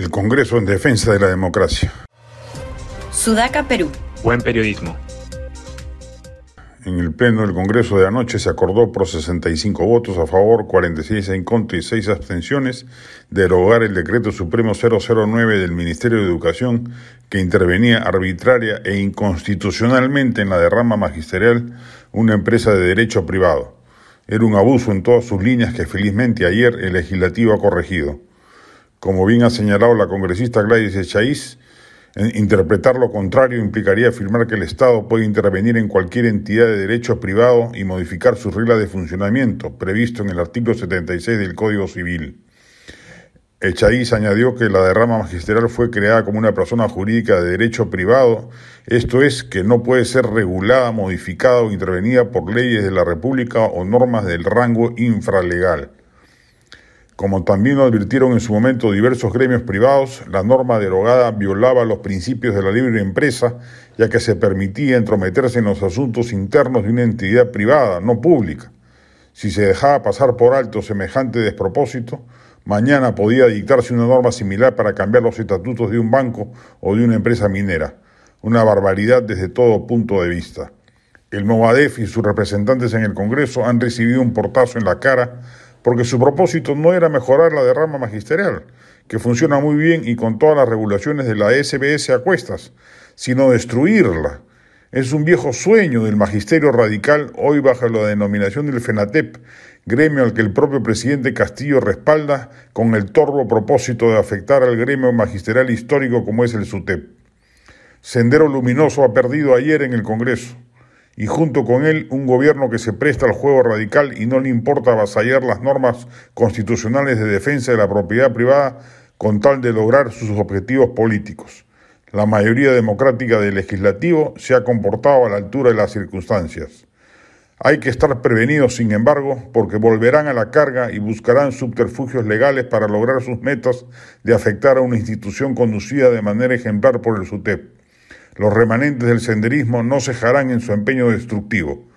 El Congreso en Defensa de la Democracia. Sudaca, Perú. Buen periodismo. En el Pleno del Congreso de anoche se acordó por 65 votos a favor, 46 en contra y 6 abstenciones derogar el decreto supremo 009 del Ministerio de Educación que intervenía arbitraria e inconstitucionalmente en la derrama magisterial una empresa de derecho privado. Era un abuso en todas sus líneas que felizmente ayer el legislativo ha corregido. Como bien ha señalado la congresista Gladys Echaíz, Interpretar lo contrario implicaría afirmar que el Estado puede intervenir en cualquier entidad de derecho privado y modificar sus reglas de funcionamiento, previsto en el artículo 76 del Código Civil. Echaíz añadió que la derrama magisterial fue creada como una persona jurídica de derecho privado, esto es, que no puede ser regulada, modificada o intervenida por leyes de la República o normas del rango infralegal. Como también lo advirtieron en su momento diversos gremios privados, la norma derogada violaba los principios de la libre empresa, ya que se permitía entrometerse en los asuntos internos de una entidad privada, no pública. Si se dejaba pasar por alto semejante despropósito, mañana podía dictarse una norma similar para cambiar los estatutos de un banco o de una empresa minera. Una barbaridad desde todo punto de vista. El Movadef y sus representantes en el Congreso han recibido un portazo en la cara porque su propósito no era mejorar la derrama magisterial, que funciona muy bien y con todas las regulaciones de la SBS a cuestas, sino destruirla. Es un viejo sueño del magisterio radical, hoy bajo la denominación del FENATEP, gremio al que el propio presidente Castillo respalda con el torvo propósito de afectar al gremio magisterial histórico como es el SUTEP. Sendero Luminoso ha perdido ayer en el Congreso y junto con él un gobierno que se presta al juego radical y no le importa avasallar las normas constitucionales de defensa de la propiedad privada con tal de lograr sus objetivos políticos. La mayoría democrática del legislativo se ha comportado a la altura de las circunstancias. Hay que estar prevenidos, sin embargo, porque volverán a la carga y buscarán subterfugios legales para lograr sus metas de afectar a una institución conducida de manera ejemplar por el SUTEP. Los remanentes del senderismo no cejarán en su empeño destructivo.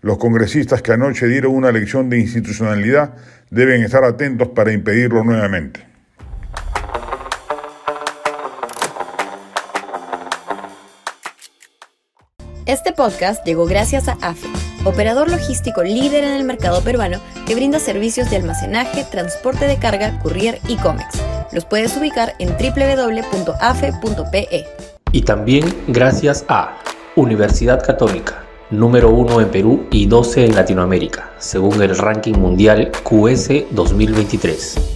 Los congresistas que anoche dieron una lección de institucionalidad deben estar atentos para impedirlo nuevamente. Este podcast llegó gracias a AFE, operador logístico líder en el mercado peruano que brinda servicios de almacenaje, transporte de carga, courier y cómics. Los puedes ubicar en www.afe.pe. Y también gracias a Universidad Católica, número 1 en Perú y 12 en Latinoamérica, según el ranking mundial QS 2023.